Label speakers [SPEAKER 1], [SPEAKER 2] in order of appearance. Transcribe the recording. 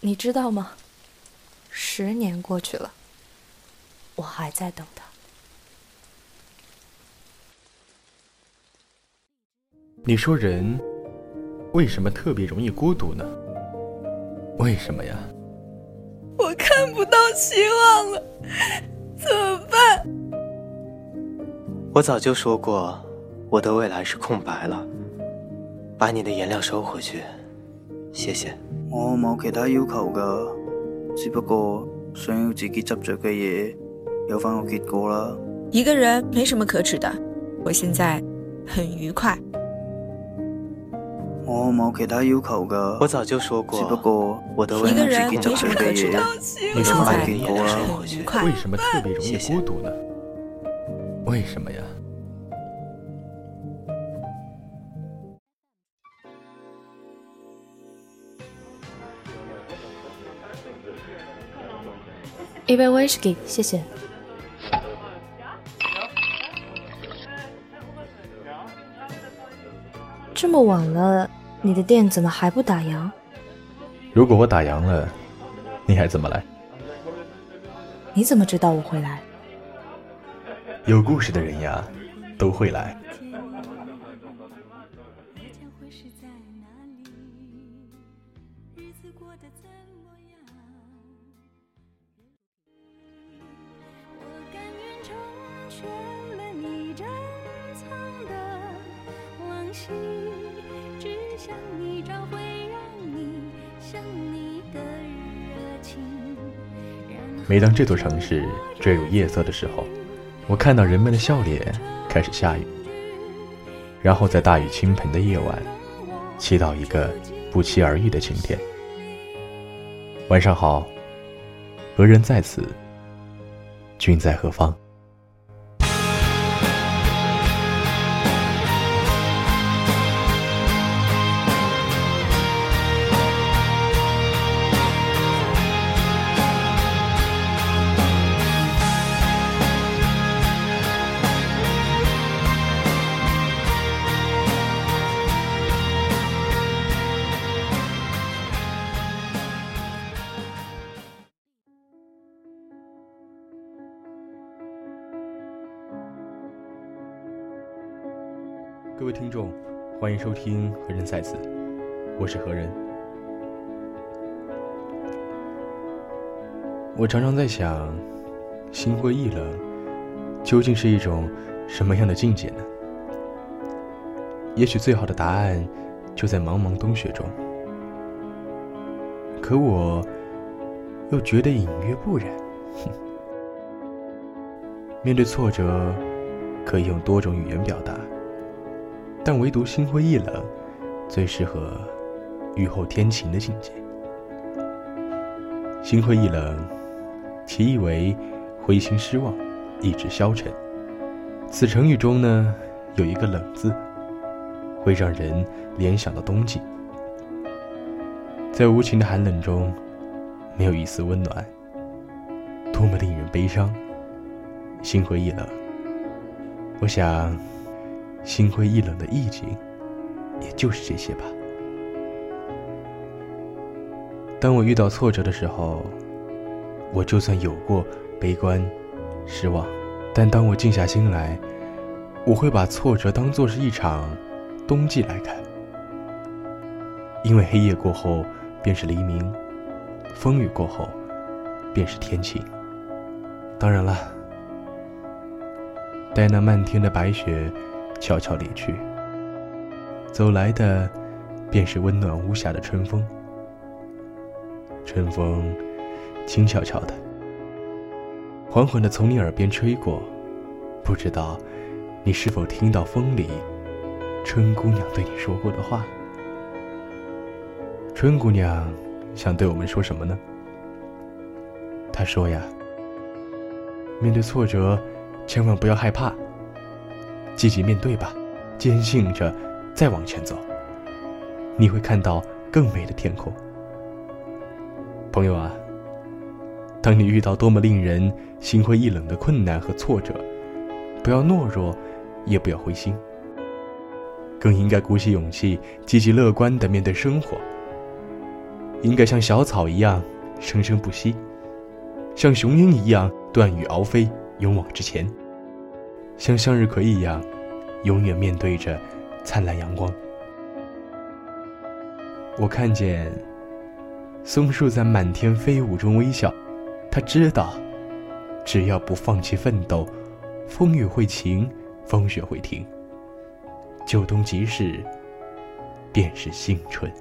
[SPEAKER 1] 你知道吗？十年过去了，我还在等他。
[SPEAKER 2] 你说人为什么特别容易孤独呢？为什么呀？
[SPEAKER 1] 我看不到希望了，怎么办？
[SPEAKER 3] 我早就说过，我的未来是空白了。把你的颜料收回去，谢谢。
[SPEAKER 4] 我冇其他要求噶，只不过想要自己执着嘅嘢有翻个结果啦。
[SPEAKER 5] 一个人没什么可耻的，我现在很愉快。
[SPEAKER 4] 我冇其他要求噶，
[SPEAKER 3] 我早就说过，
[SPEAKER 4] 只不过
[SPEAKER 3] 我的未
[SPEAKER 5] 一个
[SPEAKER 3] 来
[SPEAKER 5] 人没什么可耻的，
[SPEAKER 2] 你
[SPEAKER 5] 现在。很愉快
[SPEAKER 2] 为。什么特别容易孤独呢？为什么呀？
[SPEAKER 1] 一杯威士忌，谢谢。这么晚了，你的店怎么还不打烊？
[SPEAKER 2] 如果我打烊了，你还怎么来？
[SPEAKER 1] 你怎么知道我会来？
[SPEAKER 2] 有故事的人呀，都会来。
[SPEAKER 6] 全了你珍藏的往昔，只想你找回让你想你的热情。
[SPEAKER 2] 每当这座城市坠入夜色的时候，我看到人们的笑脸开始下雨，然后在大雨倾盆的夜晚，祈祷一个不期而遇的晴天。晚上好，何人在此？君在何方？各位听众，欢迎收听《何人在此》，我是何人。我常常在想，心灰意冷究竟是一种什么样的境界呢？也许最好的答案就在茫茫冬雪中，可我又觉得隐约不忍。面对挫折，可以用多种语言表达。但唯独心灰意冷，最适合雨后天晴的境界。心灰意冷，其意为灰心失望，意志消沉。此成语中呢，有一个“冷”字，会让人联想到冬季。在无情的寒冷中，没有一丝温暖，多么令人悲伤。心灰意冷，我想。心灰意冷的意境，也就是这些吧。当我遇到挫折的时候，我就算有过悲观、失望，但当我静下心来，我会把挫折当作是一场冬季来看。因为黑夜过后便是黎明，风雨过后便是天晴。当然了，待那漫天的白雪。悄悄离去，走来的便是温暖无瑕的春风。春风轻悄悄的，缓缓的从你耳边吹过，不知道你是否听到风里春姑娘对你说过的话。春姑娘想对我们说什么呢？她说呀：“面对挫折，千万不要害怕。”积极面对吧，坚信着，再往前走，你会看到更美的天空。朋友啊，当你遇到多么令人心灰意冷的困难和挫折，不要懦弱，也不要灰心，更应该鼓起勇气，积极乐观的面对生活。应该像小草一样生生不息，像雄鹰一样断羽翱飞，勇往直前，像向日葵一样永远面对着灿烂阳光。我看见松树在满天飞舞中微笑，它知道，只要不放弃奋斗，风雨会晴，风雪会停，旧冬即逝，便是新春。